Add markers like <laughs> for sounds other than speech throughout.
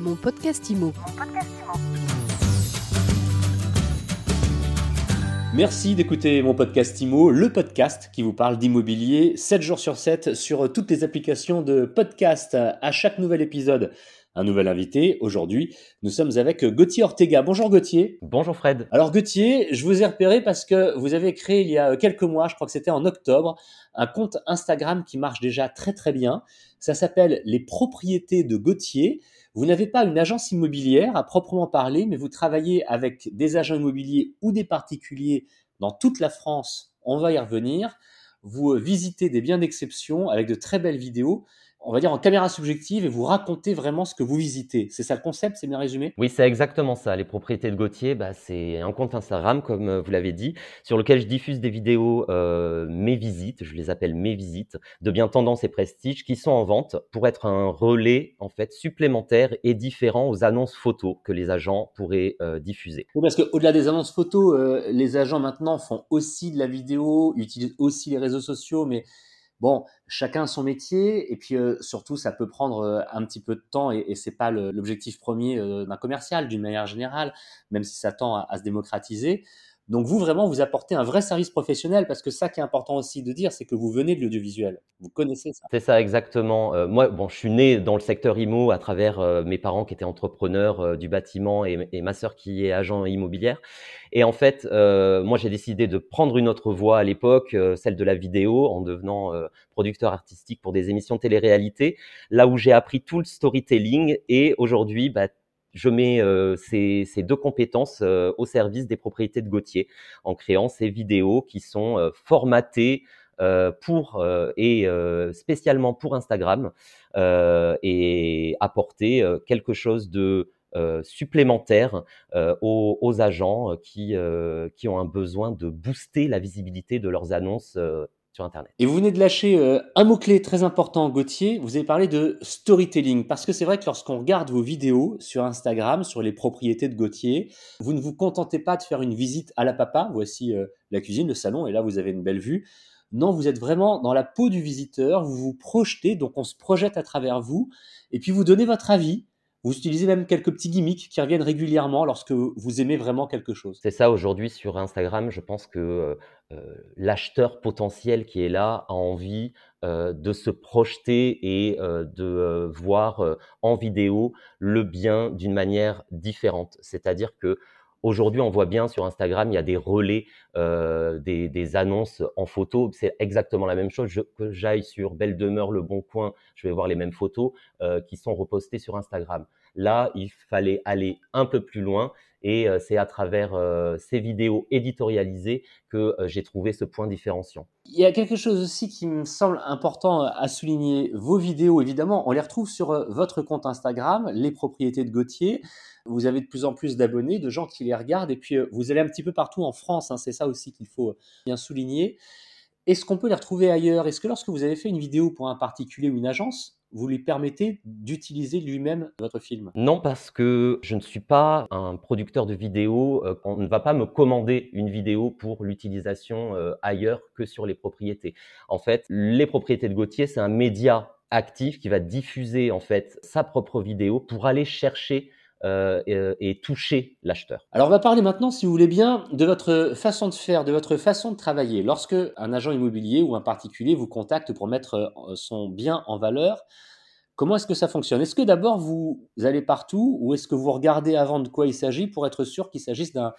Mon podcast IMO. Merci d'écouter mon podcast IMO, le podcast qui vous parle d'immobilier 7 jours sur 7 sur toutes les applications de podcast. À chaque nouvel épisode, un nouvel invité. Aujourd'hui, nous sommes avec Gauthier Ortega. Bonjour Gauthier. Bonjour Fred. Alors Gauthier, je vous ai repéré parce que vous avez créé il y a quelques mois, je crois que c'était en octobre, un compte Instagram qui marche déjà très très bien. Ça s'appelle Les propriétés de Gauthier. Vous n'avez pas une agence immobilière à proprement parler, mais vous travaillez avec des agents immobiliers ou des particuliers dans toute la France. On va y revenir. Vous visitez des biens d'exception avec de très belles vidéos on va dire en caméra subjective et vous racontez vraiment ce que vous visitez. C'est ça le concept, c'est bien résumé? Oui, c'est exactement ça. Les propriétés de Gauthier, bah, c'est un compte Instagram, comme euh, vous l'avez dit, sur lequel je diffuse des vidéos, euh, mes visites, je les appelle mes visites, de bien tendance et prestige, qui sont en vente pour être un relais en fait supplémentaire et différent aux annonces photos que les agents pourraient euh, diffuser. Oui, parce qu'au-delà des annonces photos, les agents maintenant font aussi de la vidéo, utilisent aussi les réseaux sociaux, mais Bon, chacun son métier, et puis euh, surtout, ça peut prendre euh, un petit peu de temps, et, c'est pas l'objectif premier euh, d'un commercial, d'une manière générale, même si ça tend à se démocratiser. Donc vous, vraiment, vous apportez un vrai service professionnel parce que ça qui est important aussi de dire, c'est que vous venez de l'audiovisuel. Vous connaissez ça. C'est ça, exactement. Euh, moi, bon, je suis né dans le secteur IMO à travers euh, mes parents qui étaient entrepreneurs euh, du bâtiment et, ma sœur qui est agent immobilière. Et en fait, moi, j'ai décidé de prendre une autre voie à l'époque, celle de la vidéo, en devenant producteur artistique pour des émissions télé-réalité, là où j'ai appris tout le storytelling. Et aujourd'hui, bah, je mets euh, ces, deux compétences euh, au service des propriétés de Gauthier en créant ces vidéos qui sont euh, formatées pour et spécialement pour Instagram et apporter quelque chose de supplémentaire aux, aux, agents qui, qui ont un besoin de booster la visibilité de leurs annonces Et vous venez de lâcher euh, un mot-clé très important, Gauthier. Vous avez parlé de storytelling. Parce que c'est vrai que lorsqu'on regarde vos vidéos sur Instagram, sur les propriétés de Gauthier, vous ne vous contentez pas de faire une visite à la papa. Voici euh, la cuisine, le salon, et là, vous avez une belle vue. Non, vous êtes vraiment dans la peau du visiteur, vous vous projetez, donc on se projette à travers vous, et puis vous donnez votre avis, vous utilisez même quelques petits gimmicks qui reviennent régulièrement lorsque vous aimez vraiment quelque chose. C'est ça aujourd'hui sur Instagram. Je pense que euh, euh, l'acheteur potentiel qui est là a envie euh, de se projeter et de voir en vidéo le bien d'une manière différente. C'est-à-dire que Aujourd'hui, on voit bien sur Instagram, il y a des relais, des, annonces en photo. C'est exactement la même chose. que j'aille sur Belle Demeure, Le Bon Coin, je vais voir les mêmes photos qui sont repostées sur Instagram. Là, il fallait aller un peu plus loin et euh, c'est à travers euh, ces vidéos éditorialisées que euh, j'ai trouvé ce point différenciant. Il y a quelque chose aussi qui me semble important à souligner. Vos vidéos, évidemment, on les retrouve sur votre compte Instagram, Les Propriétés de Gauthier. Vous avez de plus en plus d'abonnés, de gens qui les regardent, et puis vous allez un petit peu partout en France. Hein, c'est ça aussi qu'il faut bien souligner. Est-ce qu'on peut les retrouver ailleurs? Est-ce que lorsque vous avez fait une vidéo pour un particulier ou une agence, vous lui permettez d'utiliser lui-même votre film? Non, parce que je ne suis pas un producteur de vidéos. Euh, on ne va pas me commander une vidéo pour l'utilisation euh, ailleurs que sur les propriétés. En fait, les propriétés de Gauthier, c'est un média actif qui va diffuser en fait sa propre vidéo pour aller chercher euh, euh, et, toucher l'acheteur. Alors on va parler maintenant, si vous voulez bien, de votre façon de faire, de votre façon de travailler. Lorsque un agent immobilier ou un particulier vous contacte pour mettre euh, son bien en valeur, comment est-ce que ça fonctionne? Est-ce que d'abord vous allez partout ou est-ce que vous regardez avant de quoi il s'agit pour être sûr qu'il s'agisse d'un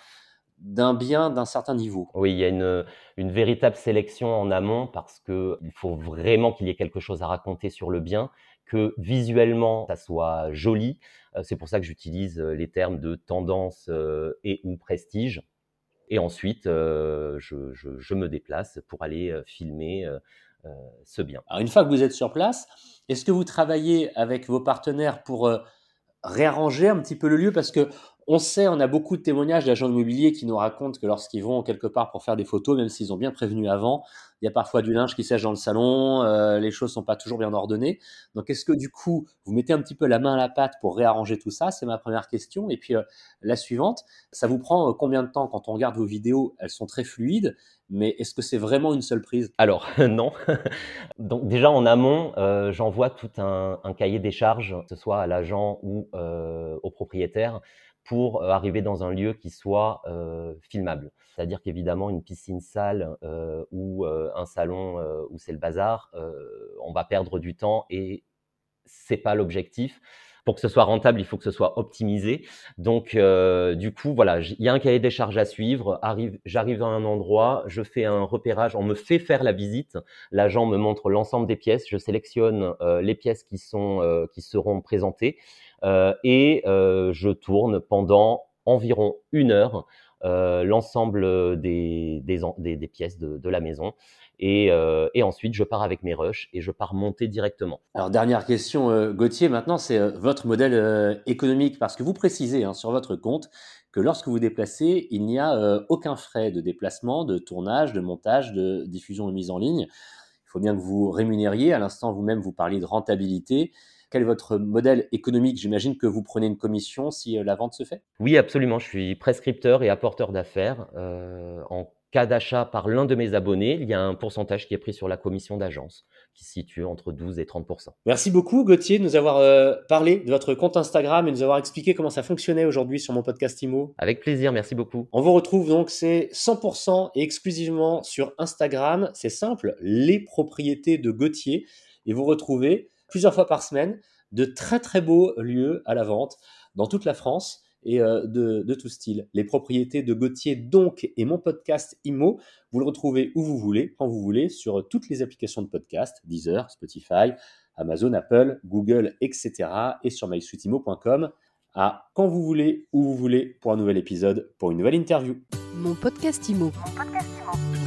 d'un bien d'un certain niveau. Oui, il y a une, une véritable sélection en amont parce qu'il faut vraiment qu'il y ait quelque chose à raconter sur le bien, que visuellement ça soit joli, euh, c'est pour ça que j'utilise euh, les termes de tendance euh, et ou prestige. Et ensuite, je, me déplace pour aller filmer ce bien. Alors, une fois que vous êtes sur place, est-ce que vous travaillez avec vos partenaires pour réarranger un petit peu le lieu? Parce que On sait, on a beaucoup de témoignages d'agents immobiliers qui nous racontent que lorsqu'ils vont quelque part pour faire des photos, même s'ils ont bien prévenu avant, il y a parfois du linge qui sèche dans le salon, euh, les choses sont pas toujours bien ordonnées. Donc, est-ce que du coup, vous mettez un petit peu la main à la pâte pour réarranger tout ça? C'est ma première question. Et puis, euh, la suivante, ça vous prend euh, combien de temps quand on regarde vos vidéos? Elles sont très fluides, mais est-ce que c'est vraiment une seule prise? Alors, <laughs> non. <laughs> Donc, déjà, en amont, j'envoie tout un, un, cahier des charges, que ce soit à l'agent ou au propriétaire pour arriver dans un lieu qui soit filmable. C'est-à-dire qu'évidemment, une piscine sale ou un salon où c'est le bazar, on va perdre du temps et c'est pas l'objectif. Pour que ce soit rentable, il faut que ce soit optimisé. Donc, du coup, voilà, il y a un cahier des charges à suivre. Arrive, j'arrive à un endroit, je fais un repérage, on me fait faire la visite. L'agent me montre l'ensemble des pièces. Je sélectionne les pièces qui sont qui seront présentées. Euh, et euh, je tourne pendant environ une heure euh, l'ensemble des, des, pièces de, la maison. Et, euh, et, ensuite, je pars avec mes rushs et je pars monter directement. Alors, dernière question, euh, Gauthier, maintenant, c'est votre modèle économique, parce que vous précisez hein, sur votre compte que lorsque vous déplacez, il n'y a aucun frais de déplacement, de tournage, de montage, de diffusion de mise en ligne. Il faut bien que vous rémunériez. À l'instant, vous-même, vous parliez de rentabilité. Quel est votre modèle économique? J'imagine que vous prenez une commission si euh, la vente se fait? Oui, absolument. Je suis prescripteur et apporteur d'affaires. Euh, en cas d'achat par l'un de mes abonnés, il y a un pourcentage qui est pris sur la commission d'agence, qui se situe entre 12 et 30% Merci beaucoup, Gauthier, de nous avoir euh, parlé de votre compte Instagram et de nous avoir expliqué comment ça fonctionnait aujourd'hui sur mon podcast IMO. Avec plaisir, merci beaucoup. On vous retrouve donc, c'est 100% et exclusivement sur Instagram. C'est simple, les propriétés de Gauthier. Et vous retrouvez plusieurs fois par semaine de très très beaux lieux à la vente dans toute la France et euh, de, de, tout style. Les propriétés de Gauthier donc et mon podcast IMO, vous le retrouvez où vous voulez, quand vous voulez, sur toutes les applications de podcast, Deezer, Spotify, Amazon, Apple, Google, etc. et sur mysuitimo.com à quand vous voulez, où vous voulez pour un nouvel épisode, pour une nouvelle interview. Mon podcast IMO. Mon podcast IMO.